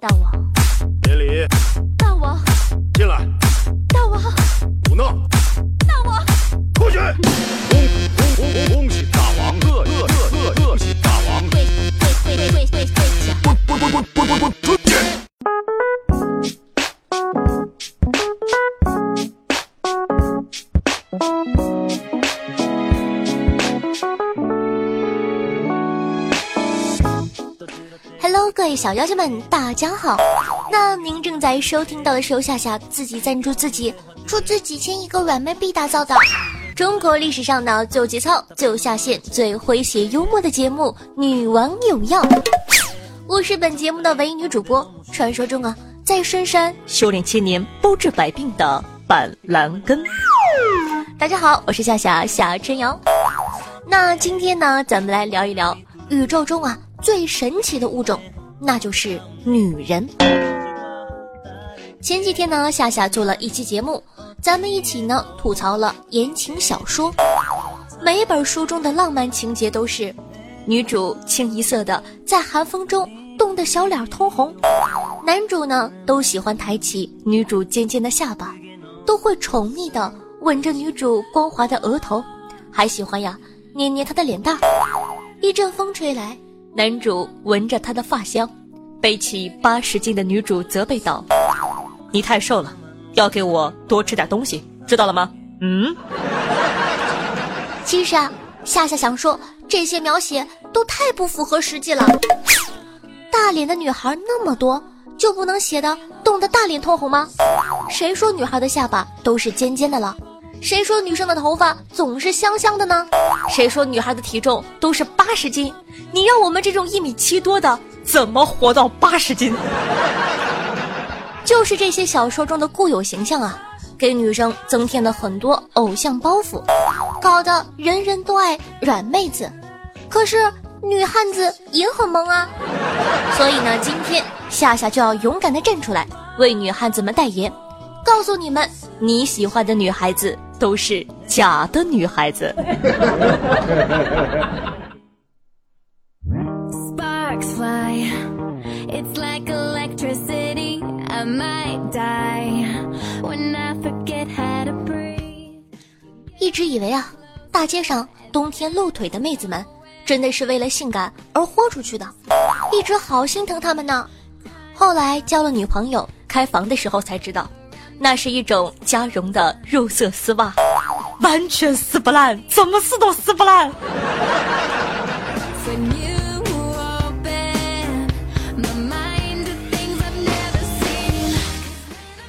大王，别理，小妖精们，大家好。那您正在收听到的是由夏夏自己赞助自己出资几千亿个软妹币打造的中国历史上的最有节操、最有下限、最诙谐幽默的节目《女王有药》。我是本节目的唯一女主播，传说中啊，在深山修炼千年、包治百病的板蓝根。大家好，我是夏夏夏春瑶。那今天呢，咱们来聊一聊宇宙中啊最神奇的物种，那就是女人。前几天呢，夏夏做了一期节目，咱们一起呢吐槽了言情小说。每一本书中的浪漫情节都是，女主清一色的在寒风中冻得小脸通红，男主呢都喜欢抬起女主尖尖的下巴，都会宠溺的吻着女主光滑的额头，还喜欢呀捏捏她的脸蛋儿。一阵风吹来，男主闻着她的发香，背起八十斤的女主责备道。你太瘦了，要给我多吃点东西，知道了吗？嗯。其实啊，夏夏想说，这些描写都太不符合实际了。大脸的女孩那么多，就不能写的冻得大脸通红吗？谁说女孩的下巴都是尖尖的了？谁说女生的头发总是香香的呢？谁说女孩的体重都是八十斤？你让我们这种一米七多的怎么活到八十斤？就是这些小说中的固有形象啊，给女生增添了很多偶像包袱，搞得人人都爱软妹子。可是女汉子也很萌啊，所以呢，今天夏夏就要勇敢的站出来，为女汉子们代言，告诉你们，你喜欢的女孩子都是假的女孩子。Sparks fly. It's like electricity. I might die when I forget how to breathe. 一直以为啊，大街上冬天露腿的妹子们，真的是为了性感而豁出去的，一直好心疼她们呢。后来交了女朋友，开房的时候才知道，那是一种加绒的肉色丝袜，完全撕不烂，怎么撕都撕不烂。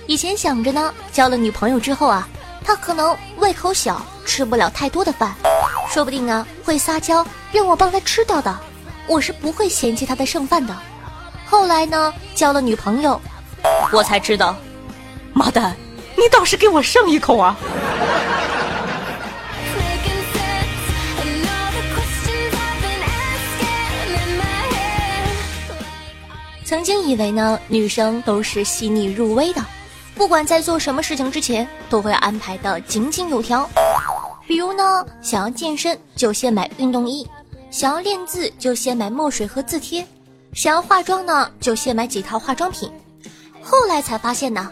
以前想着呢，交了女朋友之后啊，她可能胃口小，吃不了太多的饭，说不定啊会撒娇让我帮她吃掉的，我是不会嫌弃她的剩饭的。后来呢，交了女朋友，我才知道，妈蛋，你倒是给我剩一口啊！曾经以为呢，女生都是细腻入微的，不管在做什么事情之前，都会安排的井井有条。比如呢，想要健身就先买运动衣，想要练字就先买墨水和字帖，想要化妆呢就先买几套化妆品。后来才发现呢，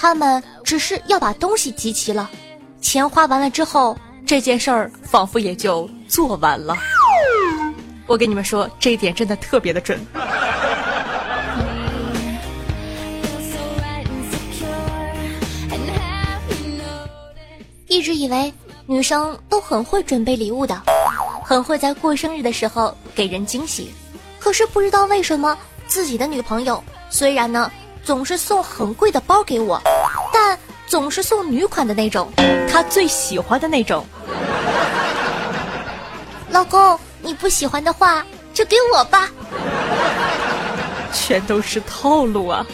他们只是要把东西集齐了，钱花完了之后，这件事儿仿佛也就做完了。我跟你们说，这一点真的特别的准。一直以为女生都很会准备礼物的，很会在过生日的时候给人惊喜。可是不知道为什么，自己的女朋友虽然呢总是送很贵的包给我，但总是送女款的那种，他最喜欢的那种。老公，你不喜欢的话就给我吧。全都是套路啊.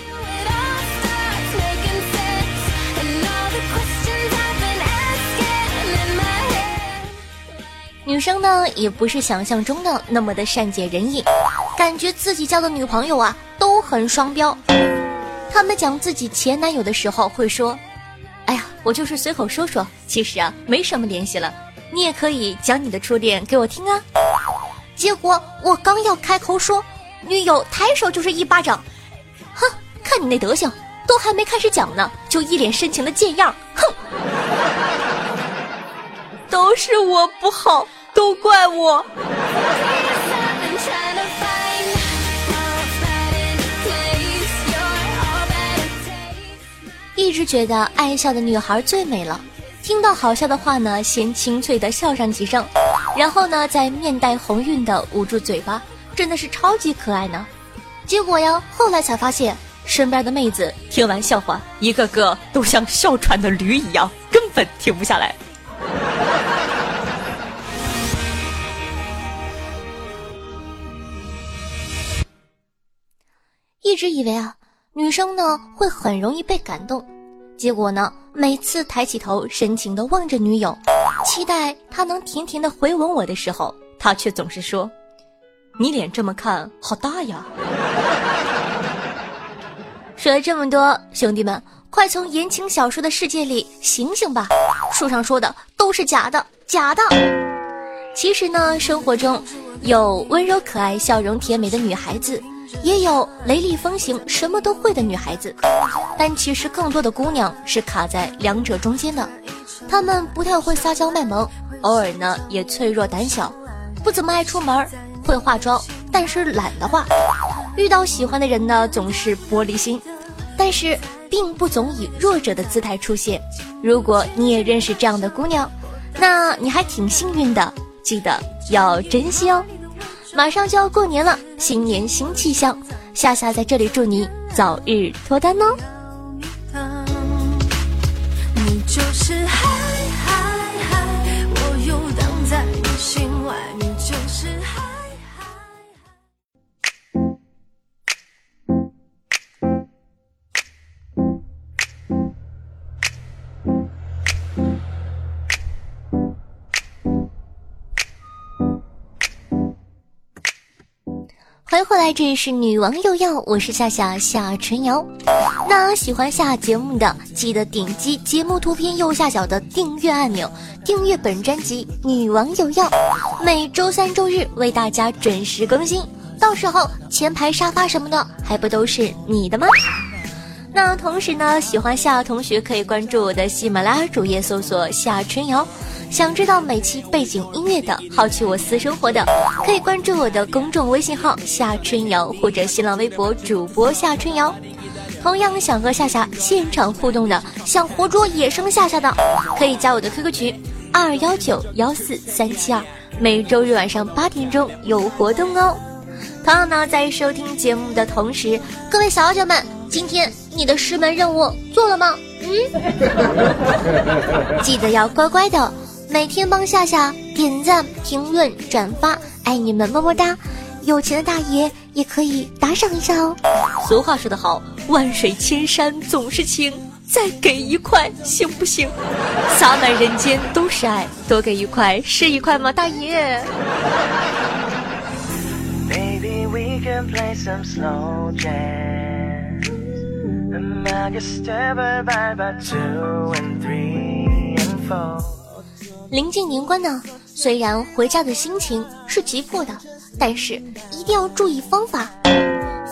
女生呢，也不是想象中的那么的善解人意，感觉自己交的女朋友啊都很双标。他们讲自己前男友的时候会说：“哎呀，我就是随口说说，其实啊没什么联系了。你也可以讲你的初恋给我听啊。”结果我刚要开口说，女友抬手就是一巴掌，哼，看你那德行，都还没开始讲呢，就一脸深情的贱样，哼！都是我不好，都怪我。一直觉得爱笑的女孩最美了。听到好笑的话呢，先清脆的笑上几声，然后呢，再面带红晕的捂住嘴巴，真的是超级可爱呢。结果呀，后来才发现，身边的妹子听完笑话，一个个都像哮喘的驴一样，根本停不下来。一直以为啊，女生呢会很容易被感动，结果呢，每次抬起头，深情的望着女友，期待她能甜甜的回吻我的时候，她却总是说：“你脸这么看好大呀。”说了这么多，兄弟们，快从言情小说的世界里醒醒吧！书上说的都是假的，假的。其实呢，生活中有温柔可爱、笑容甜美的女孩子，也有雷厉风行、什么都会的女孩子。但其实更多的姑娘是卡在两者中间的，她们不太会撒娇卖萌，偶尔呢也脆弱胆小，不怎么爱出门，会化妆，但是懒得化。遇到喜欢的人呢，总是玻璃心，但是并不总以弱者的姿态出现。如果你也认识这样的姑娘，那你还挺幸运的，记得要珍惜哦。马上就要过年了，新年新气象，夏夏在这里祝你早日脱单哦。你就欢迎回来，这里是女王又要，我是夏夏夏春瑶。那喜欢夏节目的，记得点击节目图片右下角的订阅按钮，订阅本专辑《女王又要》，每周三、周日为大家准时更新。到时候前排沙发什么的，还不都是你的吗？那同时呢，喜欢夏同学可以关注我的喜马拉雅主页，搜索夏春瑶。想知道每期背景音乐的，好奇我私生活的，可以关注我的公众微信号夏春瑶或者新浪微博主播夏春瑶。同样想和夏夏现场互动的，想活捉野生夏夏的，可以加我的 QQ 群二幺九幺四三七二，每周日晚上八点钟有活动哦。同样呢，在收听节目的同时，各位小姐们，今天你的师门任务做了吗？嗯，记得要乖乖的，每天帮夏夏点赞、评论、转发，爱你们么么哒！有钱的大爷也可以打赏一下哦。俗话说得好，万水千山总是情，再给一块行不行？洒满人间都是爱，多给一块是一块吗，大爷？Maybe we can play some slow jazz. 临近年关呢，虽然回家的心情是急迫的，但是一定要注意方法，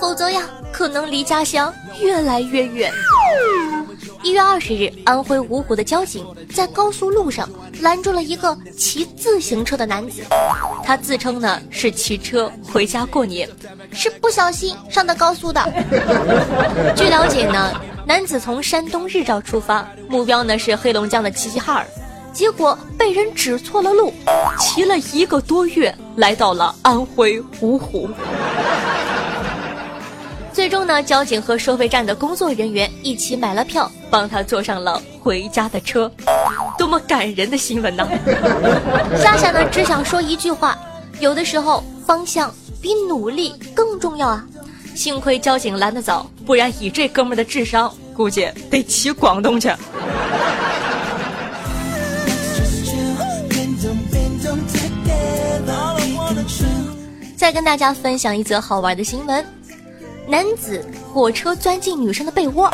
否则呀，可能离家乡越来越远。一月二十日，安徽芜湖的交警在高速路上拦住了一个骑自行车的男子，他自称呢是骑车回家过年，是不小心上的高速的。据了解呢，男子从山东日照出发，目标呢是黑龙江的齐齐哈尔。结果被人指错了路，骑了一个多月，来到了安徽芜湖。最终呢，交警和收费站的工作人员一起买了票，帮他坐上了回家的车。多么感人的新闻呢！夏夏呢，只想说一句话：有的时候方向比努力更重要啊！幸亏交警拦得早，不然以这哥们儿的智商，估计得骑广东去。再跟大家分享一则好玩的新闻：男子火车钻进女生的被窝，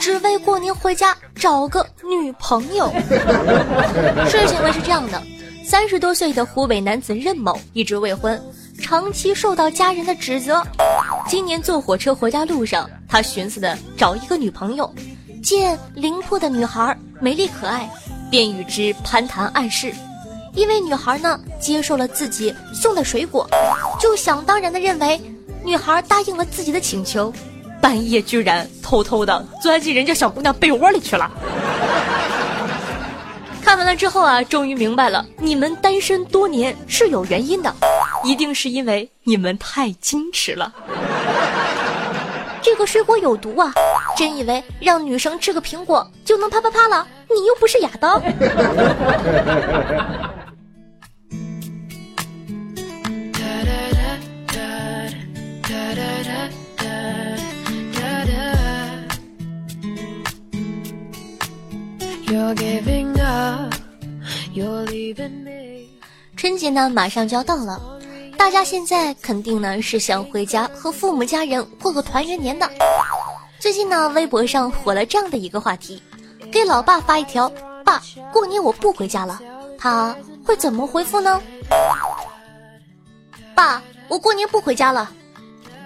只为过年回家找个女朋友。事情呢是这样的：三十多岁的湖北男子任某一直未婚，长期受到家人的指责。今年坐火车回家路上，他寻思的找一个女朋友，见邻铺的女孩美丽可爱，便与之攀谈暗示。因为女孩呢接受了自己送的水果，就想当然的认为女孩答应了自己的请求，半夜居然偷偷的钻进人家小姑娘被窝里去了。看完了之后啊，终于明白了，你们单身多年是有原因的，一定是因为你们太矜持了。这个水果有毒啊！真以为让女生吃个苹果就能啪啪啪了？你又不是亚当。春节呢，马上就要到了，大家现在肯定呢是想回家和父母家人过个团圆年的。最近呢，微博上火了这样的一个话题：给老爸发一条“爸，过年我不回家了”，他会怎么回复呢？爸，我过年不回家了。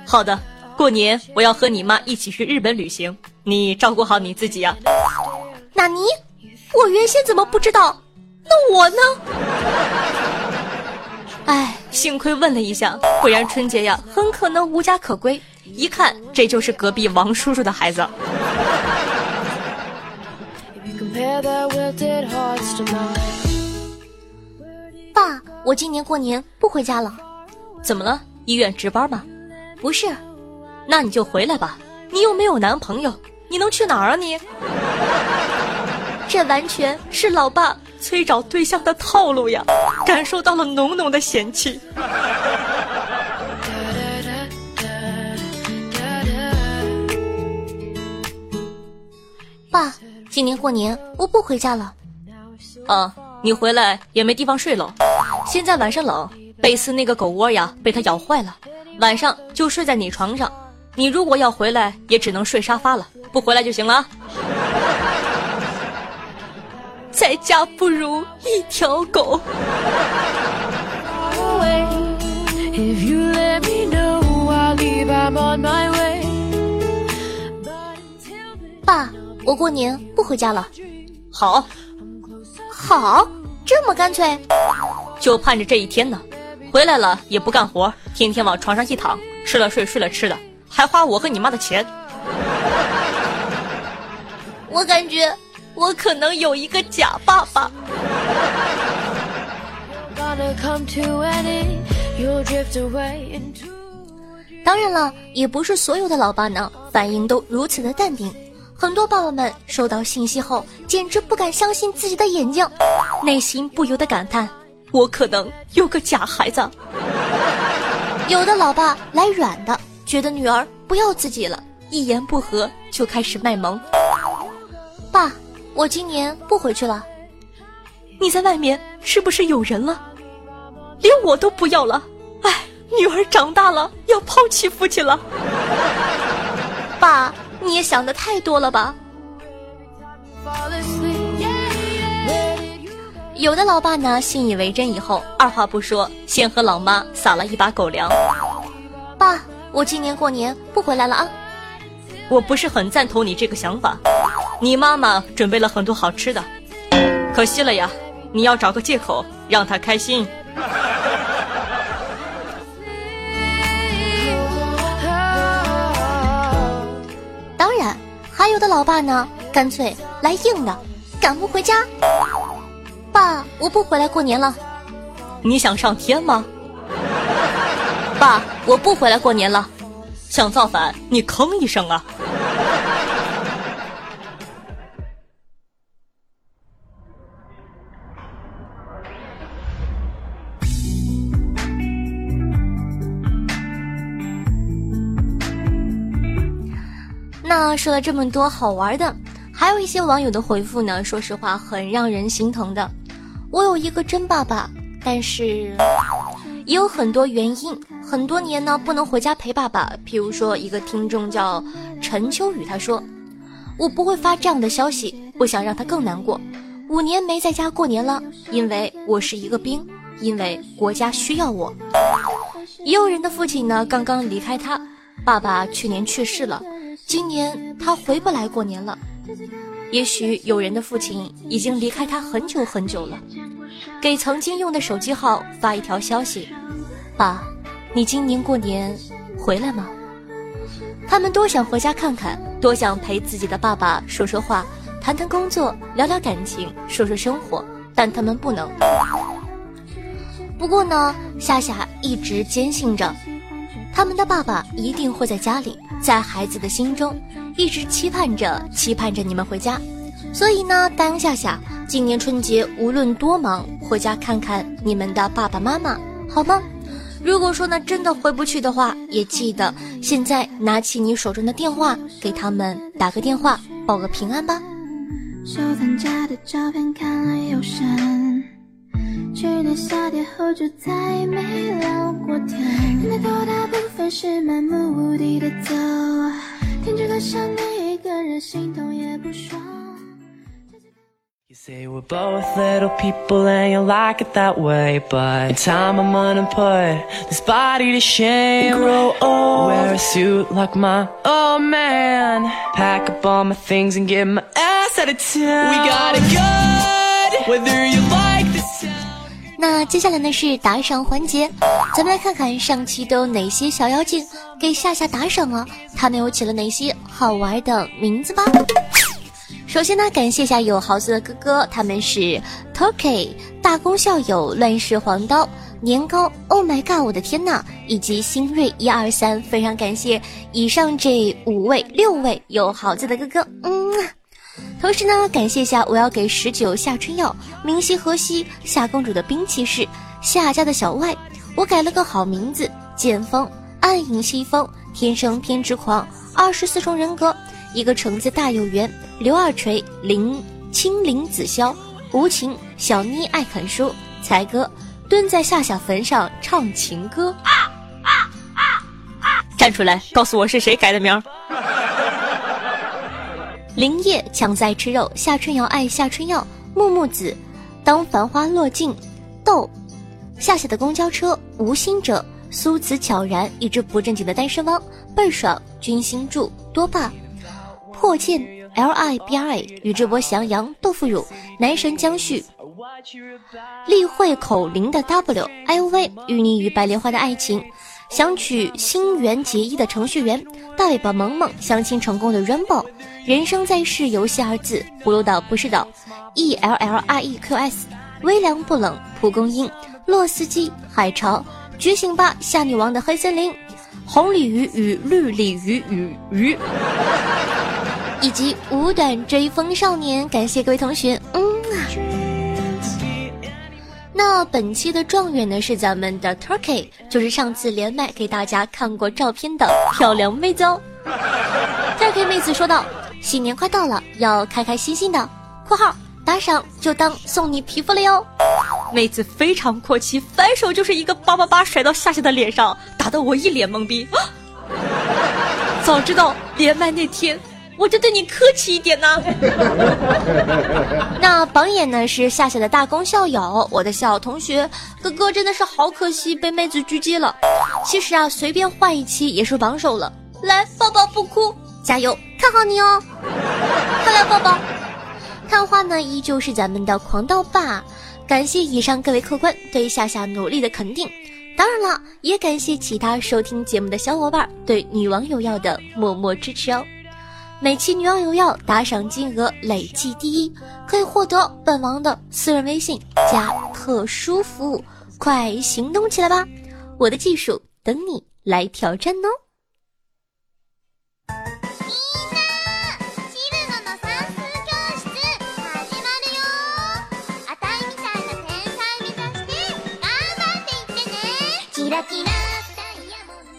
好的，过年我要和你妈一起去日本旅行，你照顾好你自己呀。纳尼？我原先怎么不知道？那我呢？哎，幸亏问了一下，不然春节呀很可能无家可归。一看，这就是隔壁王叔叔的孩子。爸，我今年过年不回家了。怎么了？医院值班吗？不是。那你就回来吧。你又没有男朋友，你能去哪儿啊你？这完全是老爸催找对象的套路呀！感受到了浓浓的嫌弃。爸，今年过年我不回家了。啊，你回来也没地方睡了。现在晚上冷，贝斯那个狗窝呀被它咬坏了，晚上就睡在你床上。你如果要回来，也只能睡沙发了，不回来就行了。在家不如一条狗。爸，我过年不回家了。好，好，这么干脆，就盼着这一天呢。回来了也不干活，天天往床上一躺，吃了睡，睡了吃的，还花我和你妈的钱。我感觉。我可能有一个假爸爸。当然了，也不是所有的老爸呢反应都如此的淡定。很多爸爸们收到信息后，简直不敢相信自己的眼睛，内心不由得感叹：我可能有个假孩子。有的老爸来软的，觉得女儿不要自己了，一言不合就开始卖萌。爸。我今年不回去了。你在外面是不是有人了？连我都不要了。哎，女儿长大了，要抛弃父亲了。爸，你也想的太多了吧？有的老爸呢，信以为真以后，二话不说，先和老妈撒了一把狗粮。爸，我今年过年不回来了啊。我不是很赞同你这个想法。你妈妈准备了很多好吃的，可惜了呀！你要找个借口让她开心。当然，还有的老爸呢，干脆来硬的，赶不回家。爸，我不回来过年了。你想上天吗？爸，我不回来过年了。想造反，你吭一声啊！那说了这么多好玩的，还有一些网友的回复呢，说实话很让人心疼的。我有一个真爸爸，但是也有很多原因，很多年呢不能回家陪爸爸。譬如说，一个听众叫陈秋雨，他说：“我不会发这样的消息，不想让他更难过。五年没在家过年了，因为我是一个兵，因为国家需要我。”也有人的父亲呢刚刚离开他，爸爸去年去世了。今年他回不来过年了。也许有人的父亲已经离开他很久很久了，给曾经用的手机号发一条消息：“爸，你今年过年回来吗？”他们多想回家看看，多想陪自己的爸爸说说话，谈谈工作，聊聊感情，说说生活，但他们不能。不过呢，夏夏一直坚信着，他们的爸爸一定会在家里，在孩子的心中。一直期盼着，期盼着你们回家，所以呢，答应夏夏，今年春节无论多忙，回家看看你们的爸爸妈妈，好吗？如果说呢真的回不去的话，也记得现在拿起你手中的电话，给他们打个电话，报个平安吧。收藏家的照片看了又删，去年夏天后就再没聊过天，那头大部分是漫无目的的走。停止的想你一个人，心痛也不爽。 You say we're both little people and you like it that way, but in time I'm gonna put this body to shame. Grow old, wear a suit like my old man. Pack up all my things and get my ass out of town. We got it good, whether you like the sound. 那接下来呢是打赏环节，咱们来看看上期都有哪些小妖精给夏夏打赏了，他们又起了哪些好玩的名字吧。首先呢，感谢一下有豪子的哥哥，他们是 Turkey 大功校友乱世黄刀年糕，Oh my god，我的天呐，以及新锐一二三，非常感谢以上这五位六位有豪子的哥哥，嗯。同时呢，感谢一下我要给十九夏春药、明夕河西、夏公主的兵器是夏家的小外，我改了个好名字：剑锋、暗影西风、天生偏执狂、二十四重人格、一个橙子大有缘、刘二锤、林青林子潇、无情、小妮爱啃书、才哥蹲在夏夏坟上唱情歌。站出来，告诉我是谁改的名儿。林叶强在吃肉，夏春瑶爱夏春药，木木子，当繁花落尽，豆，夏夏的公交车，无心者，苏子悄然，一只不正经的单身汪，倍爽，君心柱，多霸，破剑，L I B R A，宇智波翔阳，豆腐乳，男神江旭，例会口令的 W I O V，与你与白莲花的爱情。想娶心猿结衣的程序员，大尾巴萌萌相亲成功的 Rainbow，人生在世游戏二字，葫芦岛不是岛，E L L R E Q S，微凉不冷，蒲公英，洛斯基，海潮，觉醒吧夏女王的黑森林，红鲤鱼与绿鲤鱼与鱼，以及五短追风少年，感谢各位同学，嗯。啊。那本期的状元呢是咱们的 Turkey，就是上次连麦给大家看过照片的漂亮妹子哦。Turkey 妹子说道：“新年快到了，要开开心心的。”（括号打赏就当送你皮肤了哟。）妹子非常阔气，反手就是一个八八八甩到夏夏的脸上，打得我一脸懵逼。早知道连麦那天。我就对你客气一点呢。那榜眼呢是夏夏的大功校友，我的小同学哥哥真的是好可惜，被妹子狙击了。其实啊，随便换一期也是榜首了。来，抱抱不哭，加油，看好你哦。快来抱抱。看花呢依旧是咱们的狂刀霸，感谢以上各位客官对夏夏努力的肯定。当然了，也感谢其他收听节目的小伙伴对女王有药的默默支持哦。每期女王有药打赏金额累计第一，可以获得本王的私人微信加特殊服务，快行动起来吧！我的技术等你来挑战哦。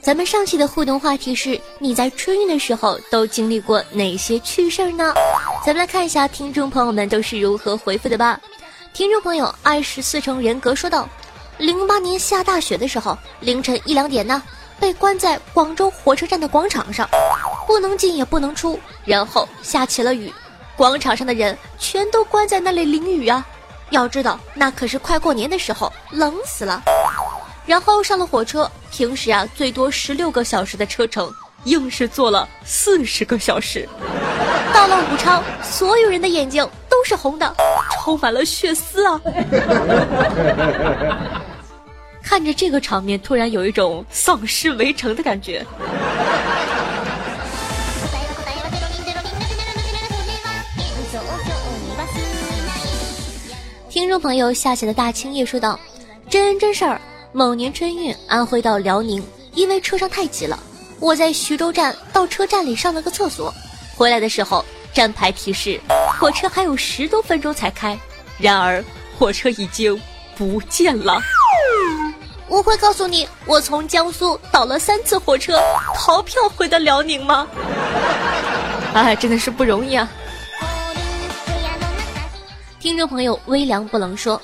咱们上期的互动话题是：你在春运的时候都经历过哪些趣事儿呢？咱们来看一下听众朋友们都是如何回复的吧。听众朋友二十四重人格说道：零八年下大雪的时候，凌晨一两点呢，被关在广州火车站的广场上，不能进也不能出，然后下起了雨，广场上的人全都关在那里淋雨啊。要知道，那可是快过年的时候，冷死了。然后上了火车，平时啊最多十六个小时的车程，硬是坐了四十个小时。到了武昌，所有人的眼睛都是红的，充满了血丝啊！看着这个场面，突然有一种丧尸围城的感觉。听众朋友夏夏的大青叶说道：“真人真事儿，某年春运，安徽到辽宁，因为车上太挤了，我在徐州站到车站里上了个厕所，回来的时候站牌提示火车还有十多分钟才开，然而火车已经不见了。我会告诉你，我从江苏倒了三次火车，逃票回的辽宁吗？哎，真的是不容易啊！”听众朋友微凉不能说：“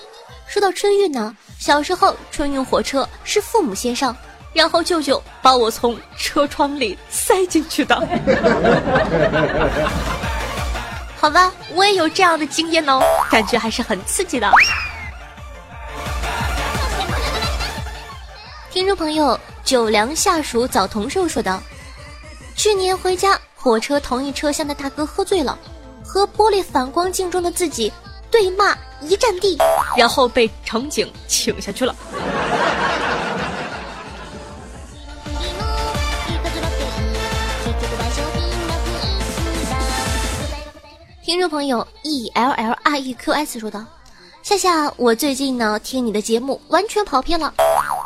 说到春运呢，小时候春运火车是父母先上，然后舅舅把我从车窗里塞进去的。好吧，我也有这样的经验哦，感觉还是很刺激的。”听众朋友九良下属早同寿说道：“去年回家，火车同一车厢的大哥喝醉了，和玻璃反光镜中的自己。”对骂一站地，然后被乘警请下去了。听众朋友 e l l r e q s 说道：“夏夏，我最近呢听你的节目完全跑偏了，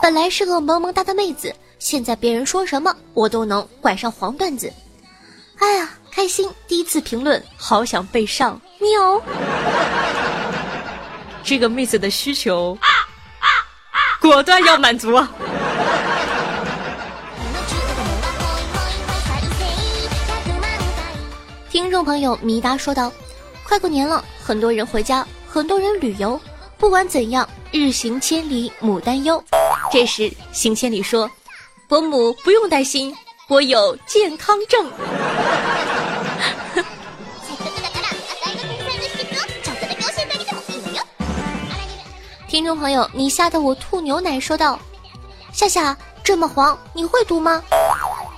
本来是个萌萌哒的妹子，现在别人说什么我都能拐上黄段子。哎呀，开心！第一次评论，好想被上喵。”这个妹子的需求，果断要满足。听众朋友米达说道：“快过年了，很多人回家，很多人旅游。不管怎样，日行千里母担忧。”这时，行千里说：“伯母不用担心，我有健康证。”听众朋友，你吓得我吐牛奶，说道：“夏夏这么黄，你会读吗？”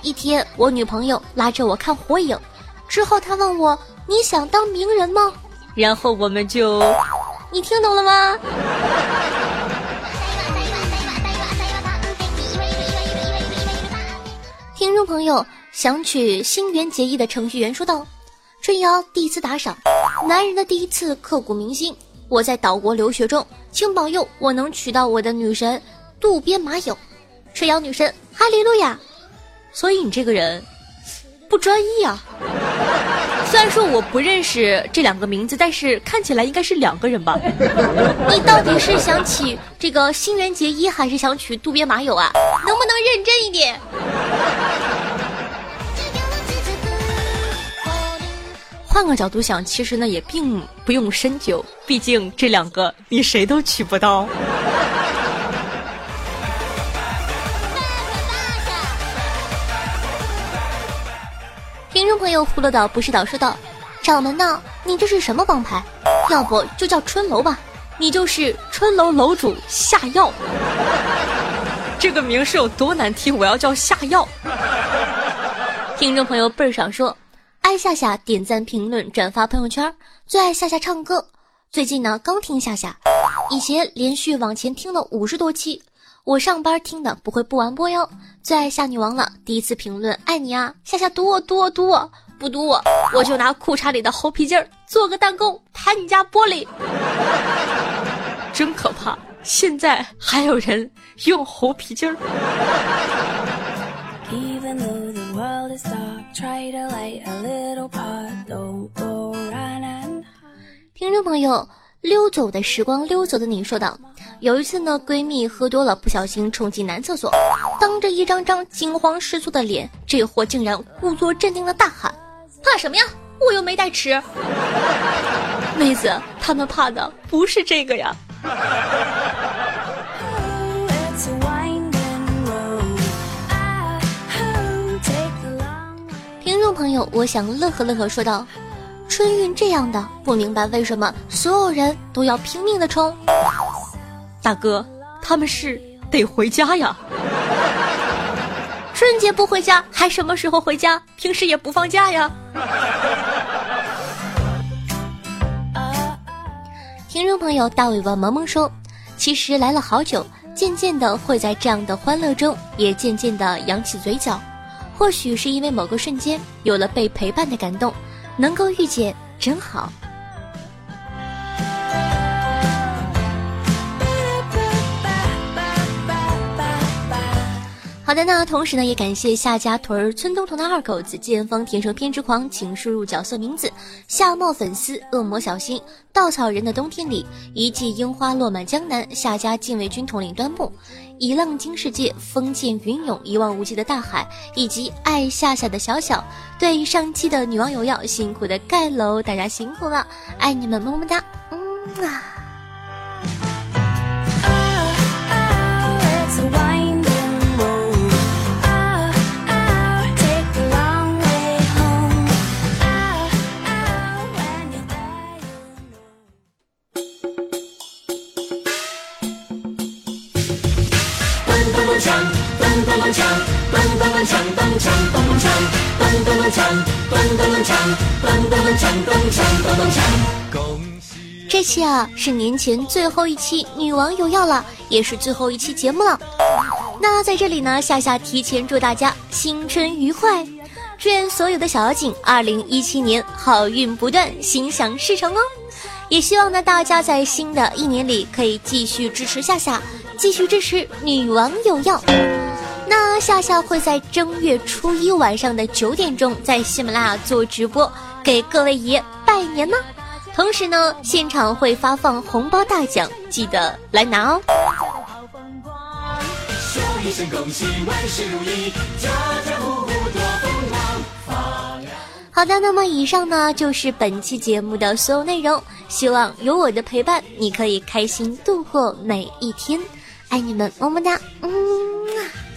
一天，我女朋友拉着我看火影，之后她问我：“你想当名人吗？”然后我们就，你听懂了吗？听众朋友，想取新垣结衣的程序员说道：“春瑶第一次打赏，男人的第一次刻骨铭心。我在岛国留学中。”请保佑我能娶到我的女神渡边麻友，春瑶女神哈利路亚。所以你这个人不专一啊。虽然说我不认识这两个名字，但是看起来应该是两个人吧？你到底是想娶这个新垣结衣，还是想娶渡边麻友啊？能不能认真一点？换个角度想，其实呢也并不用深究，毕竟这两个你谁都娶不到。听众朋友，葫芦岛不是岛说道：“掌门呢？你这是什么帮派？要不就叫春楼吧？你就是春楼楼主下药。这个名是有多难听？我要叫下药。”听众朋友倍儿爽说。爱夏夏点赞、评论、转发朋友圈，最爱夏夏唱歌。最近呢，刚听夏夏，以前连续往前听了五十多期，我上班听的不会不完播哟。最爱夏女王了，第一次评论爱你啊，夏夏读我读我读我，不读我我就拿裤衩里的猴皮筋儿做个弹弓弹你家玻璃，真可怕！现在还有人用猴皮筋儿。听众朋友，溜走的时光，溜走的你说道：有一次呢，闺蜜喝多了，不小心冲进男厕所，当着一张张惊慌失措的脸，这货竟然故作镇定的大喊：“怕什么呀？我又没带尺。”妹子，他们怕的不是这个呀。朋友，我想乐呵乐呵说道：“春运这样的，不明白为什么所有人都要拼命的冲。”大哥，他们是得回家呀。春节不回家，还什么时候回家？平时也不放假呀。听众朋友大尾巴萌萌说，其实来了好久，渐渐的会在这样的欢乐中，也渐渐的扬起嘴角。或许是因为某个瞬间有了被陪伴的感动，能够遇见真好。好的，那同时呢，也感谢夏家屯儿村东头的二狗子、剑锋天生偏执狂，请输入角色名字。夏末粉丝、恶魔小新、稻草人的冬天里，一季樱花落满江南。夏家禁卫军统领端木，一浪惊世界，风见云涌，一望无际的大海，以及爱夏夏的小小。对上期的女网友要辛苦的盖楼，大家辛苦了，爱你们，么么哒，嗯啊。这期啊是年前最后一期女王有药了，也是最后一期节目了。那在这里呢，夏夏提前祝大家新春愉快，祝愿所有的小妖精二零一七年好运不断，心想事成哦。也希望呢大家在新的一年里可以继续支持夏夏，继续支持女王有药。那夏夏会在正月初一晚上的九点钟在喜马拉雅做直播，给各位爷拜年呢。同时呢，现场会发放红包大奖，记得来拿哦。好的，那么以上呢就是本期节目的所有内容。希望有我的陪伴，你可以开心度过每一天。爱你们，么么哒，嗯。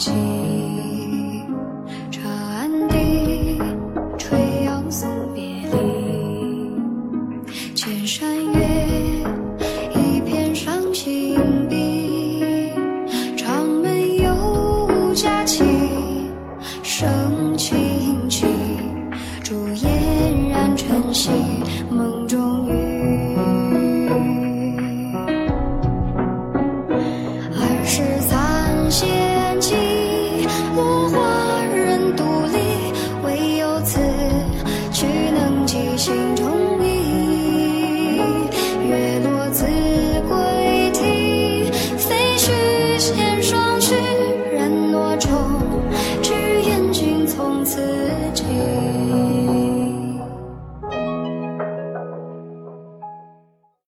ti.